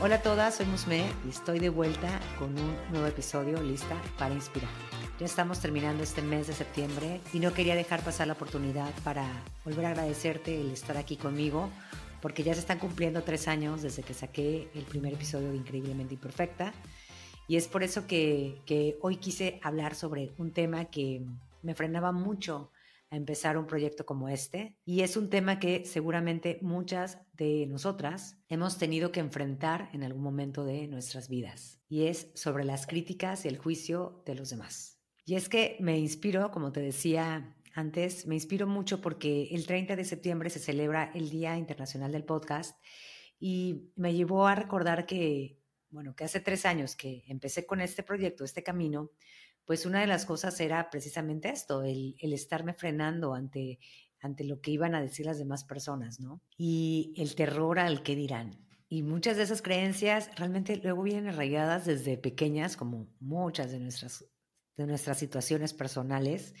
Hola a todas, soy Musme y estoy de vuelta con un nuevo episodio lista para inspirar. Ya estamos terminando este mes de septiembre y no quería dejar pasar la oportunidad para volver a agradecerte el estar aquí conmigo porque ya se están cumpliendo tres años desde que saqué el primer episodio de Increíblemente Imperfecta y es por eso que, que hoy quise hablar sobre un tema que me frenaba mucho empezar un proyecto como este. Y es un tema que seguramente muchas de nosotras hemos tenido que enfrentar en algún momento de nuestras vidas. Y es sobre las críticas y el juicio de los demás. Y es que me inspiro, como te decía antes, me inspiro mucho porque el 30 de septiembre se celebra el Día Internacional del Podcast y me llevó a recordar que, bueno, que hace tres años que empecé con este proyecto, este camino, pues una de las cosas era precisamente esto, el, estarme frenando ante, ante lo que iban a decir las demás personas, ¿no? Y el terror al que dirán. Y muchas de esas creencias realmente luego vienen arraigadas desde pequeñas, como muchas de nuestras, de nuestras situaciones personales.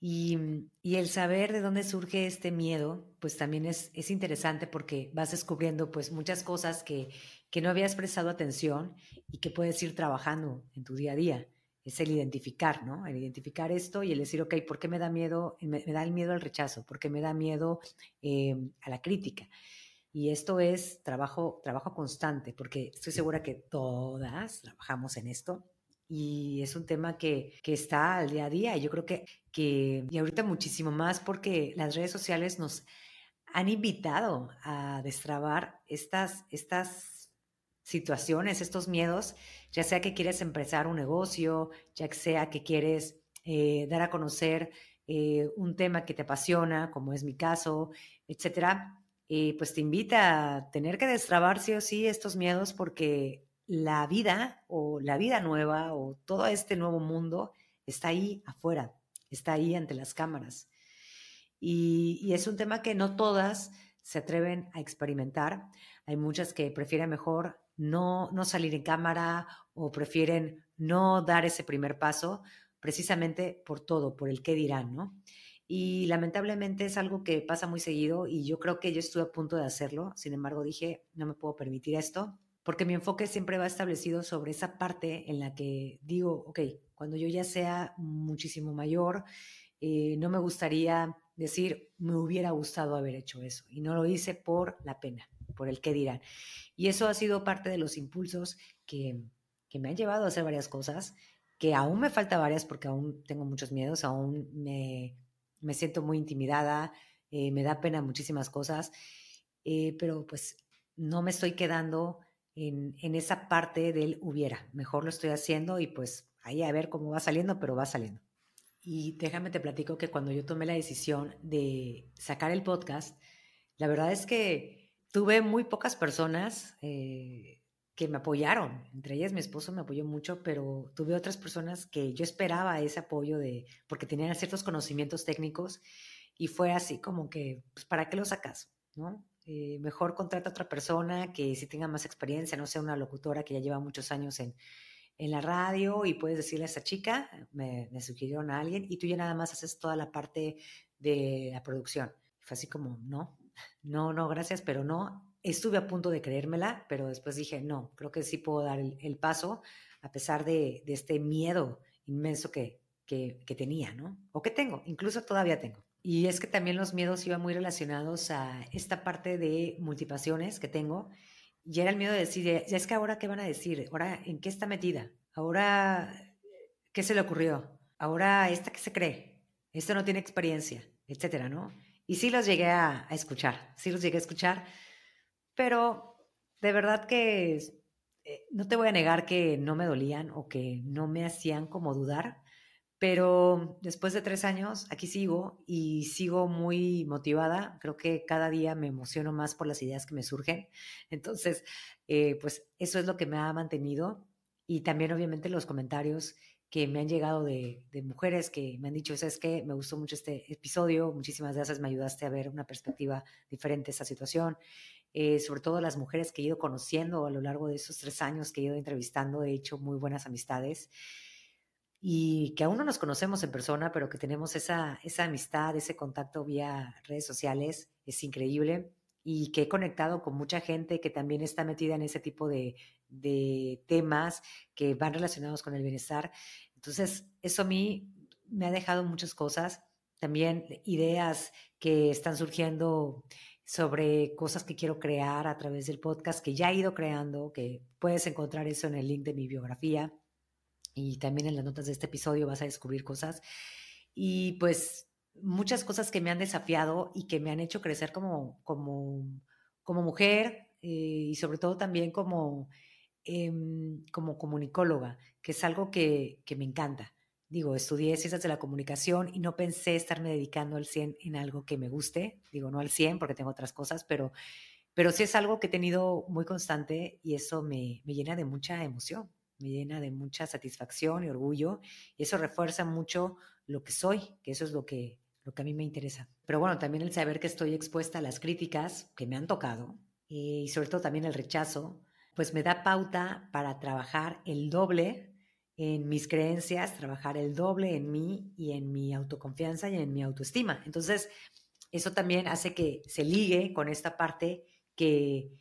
Y, el saber de dónde surge este miedo, pues también es, es interesante porque vas descubriendo pues muchas cosas que, que no habías prestado atención y que puedes ir trabajando en tu día a día es el identificar, ¿no? El identificar esto y el decir, ok, ¿por qué me da miedo? Me, da el miedo al rechazo, ¿por qué me da miedo em, a la crítica? Y esto es trabajo, trabajo constante, porque estoy segura que todas trabajamos en esto y es un tema que, que está al día a día. Y yo creo que, que, y ahorita muchísimo más porque las redes sociales nos han invitado a destrabar estas, estas situaciones, estos miedos, ya sea que quieres empezar un negocio, ya sea que quieres eh, dar a conocer eh, un tema que te apasiona, como es mi caso, etcétera, pues te invita a tener que destrabar sí o sí estos miedos porque la vida o la vida nueva o todo este nuevo mundo está ahí afuera, está ahí ante las cámaras. Y, y es un tema que no todas se atreven a experimentar. Hay muchas que prefieren mejor no, no salir en cámara o prefieren no dar ese primer paso precisamente por todo, por el qué dirán, ¿no? Y lamentablemente es algo que pasa muy seguido y yo creo que yo estuve a punto de hacerlo, sin embargo dije, no me puedo permitir esto, porque mi enfoque siempre va establecido sobre esa parte en la que digo, ok, cuando yo ya sea muchísimo mayor, eh, no me gustaría decir, me hubiera gustado haber hecho eso. Y no lo hice por la pena, por el qué dirán. Y eso ha sido parte de los impulsos que, que me han llevado a hacer varias cosas, que aún me falta varias porque aún tengo muchos miedos, aún me, me siento muy intimidada, eh, me da pena muchísimas cosas, eh, pero pues no me estoy quedando en, en esa parte del hubiera. Mejor lo estoy haciendo y pues ahí a ver cómo va saliendo, pero va saliendo. Y déjame te platico que cuando yo tomé la decisión de sacar el podcast, la verdad es que tuve muy pocas personas eh, que me apoyaron. Entre ellas mi esposo me apoyó mucho, pero tuve otras personas que yo esperaba ese apoyo de, porque tenían ciertos conocimientos técnicos y fue así como que, pues, ¿para qué lo sacas? ¿No? Eh, mejor contrata a otra persona que si tenga más experiencia, no sea una locutora que ya lleva muchos años en, en la radio y puedes decirle a esa chica, me, me, sugirieron a alguien y tú ya nada más haces toda la parte de la producción. Fue así como, no, no, no, gracias, pero no. Estuve a punto de creérmela, pero después dije, no, creo que sí puedo dar el, paso a pesar de, este miedo inmenso que, que, que tenía, ¿no? O que tengo, incluso todavía tengo. Y es que también los miedos iban muy relacionados a esta parte de multipasiones que tengo y era el miedo de decir, ya es que ahora qué van a decir, ahora en qué está metida, ahora qué se le ocurrió, ahora esta qué se cree, esta no tiene experiencia, etcétera, ¿no? Y sí los llegué a, escuchar, sí los llegué a escuchar, pero de verdad que eh, no te voy a negar que no me dolían o que no me hacían como dudar, pero después de tres años, aquí sigo y sigo muy motivada. Creo que cada día me emociono más por las ideas que me surgen. Entonces, eh, pues eso es lo que me ha mantenido. Y también, obviamente, los comentarios que me han llegado de, mujeres que me han dicho, es que me gustó mucho este episodio, muchísimas gracias, me ayudaste a ver una perspectiva diferente de esta situación. Eh, sobre todo las mujeres que he ido conociendo a lo largo de esos tres años que he ido entrevistando, he hecho muy buenas amistades y que aún no nos conocemos en persona, pero que tenemos esa, esa amistad, ese contacto vía redes sociales, es increíble. y que he conectado con mucha gente que también está metida en ese tipo de, de temas que van relacionados con el bienestar. Entonces, eso a mí me ha dejado muchas cosas, también ideas que están surgiendo sobre cosas que quiero crear a través del podcast que ya he ido creando, que puedes encontrar eso en el link de mi biografía y también en las notas de este episodio vas a descubrir cosas. Y pues muchas cosas que me han desafiado y que me han hecho crecer como, como, como mujer eh, y sobre todo también como, em, como comunicóloga, que es algo que, que me encanta digo, estudié ciencias de la comunicación y no pensé estarme dedicando al 100 en algo que me guste, digo, no al 100 porque tengo otras cosas, pero, pero sí es algo que he tenido muy constante y eso me, me llena de mucha emoción, me llena de mucha satisfacción y orgullo y eso refuerza mucho lo que soy, que eso es lo que, lo que a mí me interesa. Pero bueno, también el saber que estoy expuesta a las críticas que me han tocado y sobre todo también el rechazo, pues me da pauta para trabajar el doble en mis creencias, trabajar el doble en mí y en mi autoconfianza y en mi autoestima. Entonces, eso también hace que se ligue con esta parte que,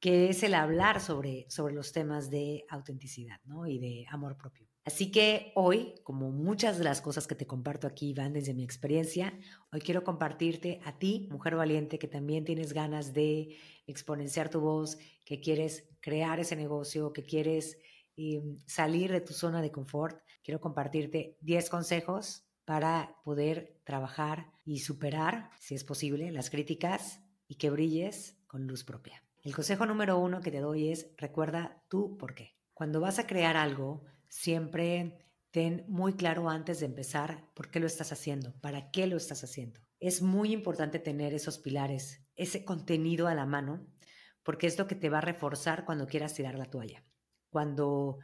que es el hablar sobre, sobre los temas de autenticidad ¿no? y de amor propio. Así que hoy, como muchas de las cosas que te comparto aquí van desde mi experiencia, hoy quiero compartirte a ti, mujer valiente, que también tienes ganas de exponenciar tu voz, que quieres crear ese negocio, que quieres mm, salir de tu zona de confort, quiero compartirte 10 consejos para poder trabajar y superar, si es posible, las críticas y que brilles con luz propia. El consejo número uno que te doy es recuerda tú por qué. Cuando vas a crear algo, siempre ten muy claro antes de empezar por qué lo estás haciendo, para qué lo estás haciendo. Es muy importante tener esos pilares, ese contenido a la mano, porque es lo que te va a reforzar cuando quieras tirar la toalla cuando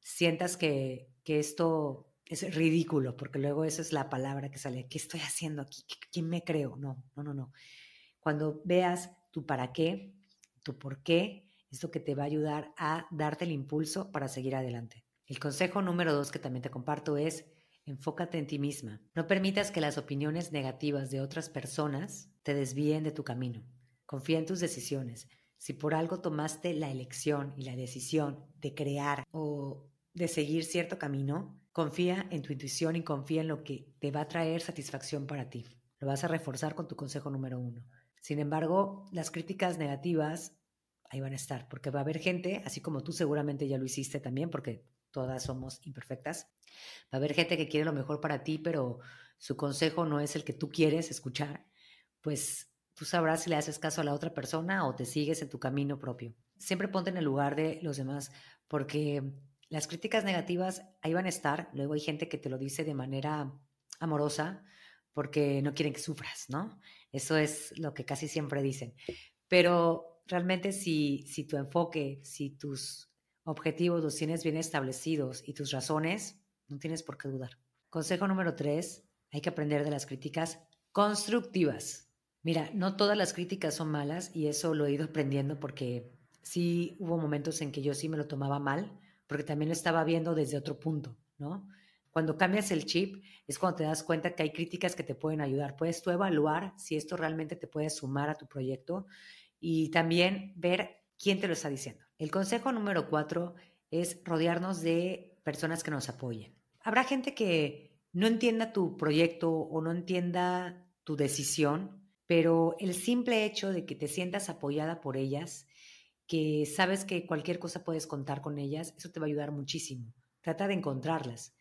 sientas que, esto es ridículo, porque luego esa es la palabra que sale, ¿qué estoy haciendo aquí? ¿Quién me creo? No, no, no, no. Cuando veas tu para qué, tu por qué, esto que te va a ayudar a darte el impulso para seguir adelante. El consejo número dos que también te comparto es enfócate en ti misma. No permitas que las opiniones negativas de otras personas te desvíen de tu camino. Confía en tus decisiones. Si por algo tomaste la elección y la decisión de crear o de seguir cierto camino, confía en tu intuición y confía en lo que te va a traer satisfacción para ti. Lo vas a reforzar con tu consejo número uno. Sin embargo, las críticas negativas ahí van a estar, porque va a haber gente, así como tú seguramente ya lo hiciste también, porque todas somos imperfectas, va a haber gente que quiere lo mejor para ti, pero su consejo no es el que tú quieres escuchar, pues Tú sabrás si le haces caso a la otra persona o te sigues en tu camino propio. Siempre ponte en el lugar de los demás, porque las críticas negativas ahí van a estar. Luego hay gente que te lo dice de manera amorosa porque no quieren que sufras, ¿no? Eso es lo que casi siempre dicen. Pero realmente si, si tu enfoque, si tus objetivos los tienes bien establecidos y tus razones, no tienes por qué dudar. Consejo número tres, hay que aprender de las críticas constructivas. Mira, no todas las críticas son malas y eso lo he ido aprendiendo porque sí hubo momentos en que yo sí me lo tomaba mal, porque también lo estaba viendo desde otro punto, ¿no? Cuando cambias el chip es cuando te das cuenta que hay críticas que te pueden ayudar. Puedes tú evaluar si esto realmente te puede sumar a tu proyecto y también ver quién te lo está diciendo. El consejo número cuatro es rodearnos de personas que nos apoyen. Habrá gente que no entienda tu proyecto o no entienda tu decisión pero el simple hecho de que te sientas apoyada por ellas, que sabes que cualquier cosa puedes contar con ellas, eso te va a ayudar muchísimo. Trata de encontrarlas.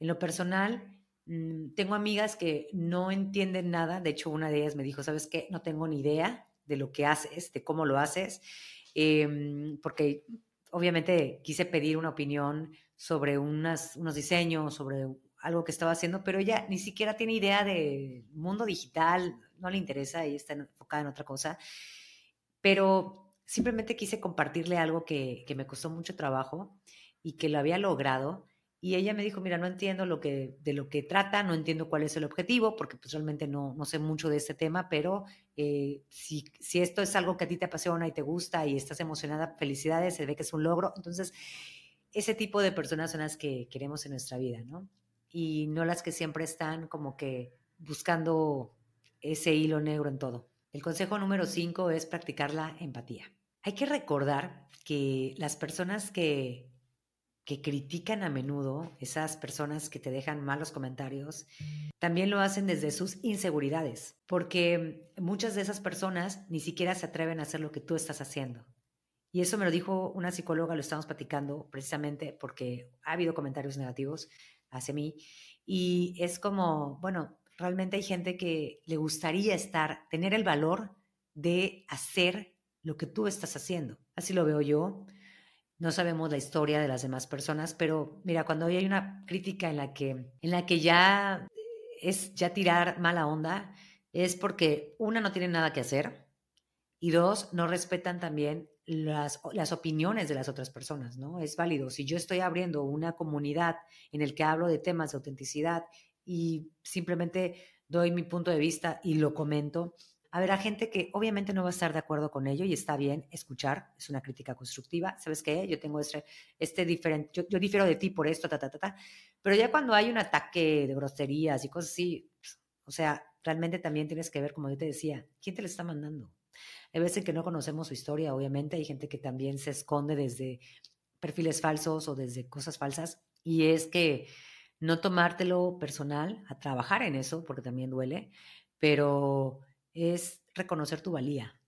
En lo personal, mm, tengo amigas que no entienden nada, de hecho una de ellas me dijo, ¿sabes qué? No tengo ni idea de lo que haces, de cómo lo haces, em, porque obviamente quise pedir una opinión sobre unas, unos diseños, sobre algo que estaba haciendo, pero ella ni siquiera tiene idea del mundo digital, no le interesa, ella está enfocada en otra cosa, pero simplemente quise compartirle algo que, me costó mucho trabajo y que lo había logrado. Y ella me dijo, mira, no entiendo lo que, de lo que trata, no entiendo cuál es el objetivo, porque pues realmente no, no sé mucho de este tema, pero eh, si, si esto es algo que a ti te apasiona y te gusta y estás emocionada, felicidades, se ve que es un logro. Entonces, ese tipo de personas son las que queremos en nuestra vida, ¿no? Y no las que siempre están como que buscando ese hilo negro en todo. El consejo número 5 es practicar la empatía. Hay que recordar que las personas que, que critican a menudo, esas personas que te dejan malos comentarios, también lo hacen desde sus inseguridades, porque muchas de esas personas ni siquiera se atreven a hacer lo que tú estás haciendo. Y eso me lo dijo una psicóloga, lo estamos platicando precisamente porque ha habido comentarios negativos hacia mí. Y es como, bueno, realmente hay gente que le gustaría estar, tener el valor de hacer lo que tú estás haciendo. Así lo veo yo. No sabemos la historia de las demás personas, pero mira, cuando hay una crítica en la que, en la que ya es ya tirar mala onda, es porque una no tiene nada que hacer y dos, no respetan también las, las, opiniones de las otras personas, ¿no? Es válido. Si yo estoy abriendo una comunidad en el que hablo de temas de autenticidad y simplemente doy mi punto de vista y lo comento, habrá gente que obviamente no va a estar de acuerdo con ello y está bien escuchar, es una crítica constructiva. ¿Sabes qué? Yo tengo este, este diferente, yo, yo, difiero de ti por esto, ta, ta, ta, ta. Pero ya cuando hay un ataque de groserías y cosas así, o sea, realmente también tienes que ver, como yo te decía, ¿quién te lo está mandando? Hay veces que no conocemos su historia, obviamente, hay gente que también se esconde desde perfiles falsos o desde cosas falsas, y es que no tomártelo personal, a trabajar en eso, porque también duele, pero es reconocer tu valía,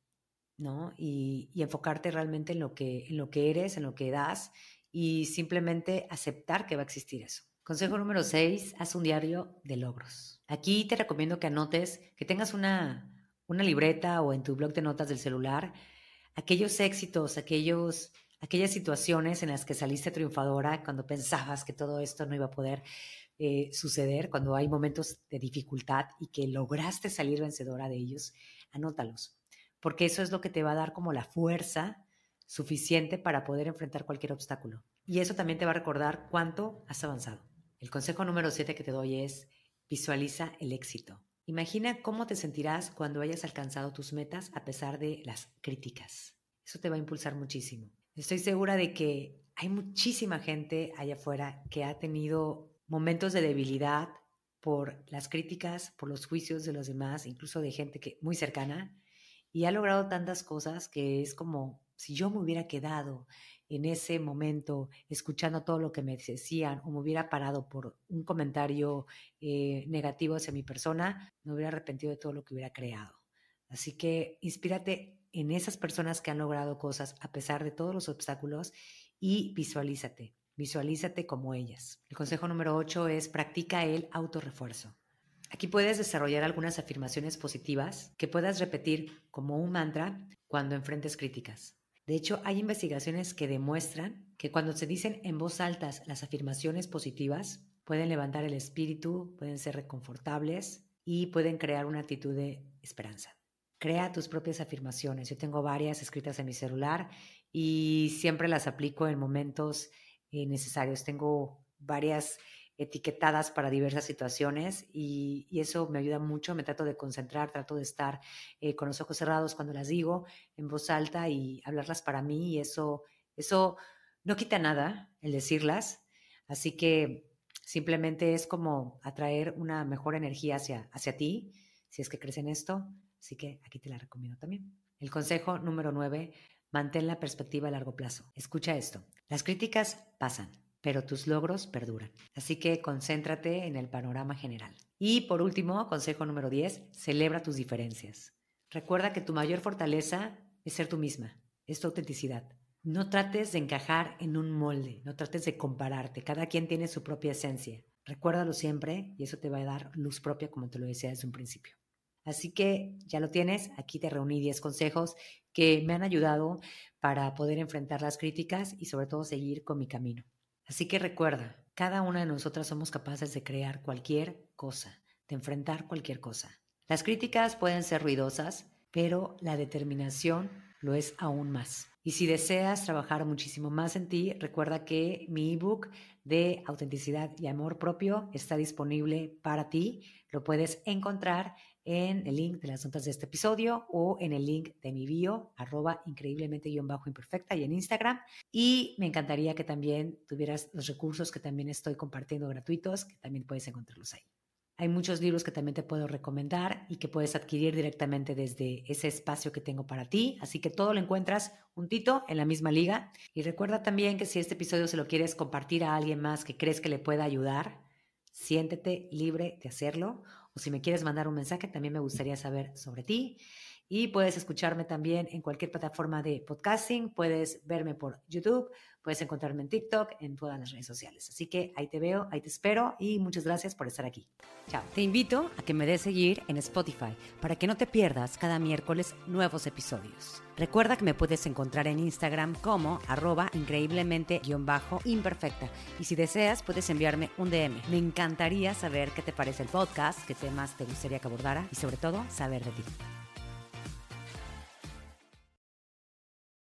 ¿no? Y, enfocarte realmente en lo, que, en lo que eres, en lo que das, y simplemente aceptar que va a existir eso. Consejo número 6, haz un diario de logros. Aquí te recomiendo que anotes, que tengas una, una libreta o en tu blog de notas del celular aquellos éxitos, aquellos, aquellas situaciones en las que saliste triunfadora cuando pensabas que todo esto no iba a poder eh, suceder, cuando hay momentos de dificultad y que lograste salir vencedora de ellos, anótalos, porque eso es lo que te va a dar como la fuerza suficiente para poder enfrentar cualquier obstáculo. Y eso también te va a recordar cuánto has avanzado. El consejo número 7 que te doy es visualiza el éxito. Imagina cómo te sentirás cuando hayas alcanzado tus metas a pesar de las críticas. Eso te va a impulsar muchísimo. Estoy segura de que hay muchísima gente allá afuera que ha tenido momentos de debilidad por las críticas, por los juicios de los demás, incluso de gente que muy cercana, y ha logrado tantas cosas que es como si yo me hubiera quedado en ese momento escuchando todo lo que me decían o me hubiera parado por un comentario eh, negativo hacia mi persona, me hubiera arrepentido de todo lo que hubiera creado. Así que inspírate en esas personas que han logrado cosas a pesar de todos los obstáculos y visualízate, visualízate como ellas. El consejo número 8 es practica el autorrefuerzo. Aquí puedes desarrollar algunas afirmaciones positivas que puedas repetir como un mantra cuando enfrentes críticas. De hecho, hay investigaciones que demuestran que cuando se dicen en voz alta las afirmaciones positivas, pueden levantar el espíritu, pueden ser reconfortables y pueden crear una actitud de esperanza. Crea tus propias afirmaciones. Yo tengo varias escritas en mi celular y siempre las aplico en momentos eh, necesarios. Tengo varias etiquetadas para diversas situaciones y, eso me ayuda mucho, me trato de concentrar, trato de estar eh, con los ojos cerrados cuando las digo en voz alta y hablarlas para mí y eso, eso no quita nada el decirlas, así que simplemente es como atraer una mejor energía hacia, hacia ti, si es que crees en esto, así que aquí te la recomiendo también. El consejo número nueve, mantén la perspectiva a largo plazo. Escucha esto, las críticas pasan pero tus logros perduran. Así que concéntrate en el panorama general. Y por último, consejo número 10, celebra tus diferencias. Recuerda que tu mayor fortaleza es ser tú misma, es tu autenticidad. No trates de encajar en un molde, no trates de compararte, cada quien tiene su propia esencia. Recuérdalo siempre y eso te va a dar luz propia como te lo decía desde un principio. Así que ya lo tienes, aquí te reuní 10 consejos que me han ayudado para poder enfrentar las críticas y sobre todo seguir con mi camino. Así que recuerda, cada una de nosotras somos capaces de crear cualquier cosa, de enfrentar cualquier cosa. Las críticas pueden ser ruidosas, pero la determinación lo es aún más. Y si deseas trabajar muchísimo más en ti, recuerda que mi ebook de autenticidad y amor propio está disponible para ti. Lo puedes encontrar en el link de las notas de este episodio o en el link de mi bio, arroba increíblemente-imperfecta y en Instagram. Y me encantaría que también tuvieras los recursos que también estoy compartiendo gratuitos, que también puedes encontrarlos ahí. Hay muchos libros que también te puedo recomendar y que puedes adquirir directamente desde ese espacio que tengo para ti. Así que todo lo encuentras juntito en la misma liga. Y recuerda también que si este episodio se lo quieres compartir a alguien más que crees que le pueda ayudar, siéntete libre de hacerlo. O si me quieres mandar un mensaje, también me gustaría saber sobre ti. Y puedes escucharme también en cualquier plataforma de podcasting. Puedes verme por YouTube Puedes encontrarme en TikTok, en todas las redes sociales. Así que ahí te veo, ahí te espero y muchas gracias por estar aquí. Chao. Te invito a que me des seguir en Spotify para que no te pierdas cada miércoles nuevos episodios. Recuerda que me puedes encontrar en Instagram como arroba increíblemente-imperfecta. Y si deseas, puedes enviarme un DM. Me encantaría saber qué te parece el podcast, qué temas te gustaría que abordara y sobre todo saber de ti.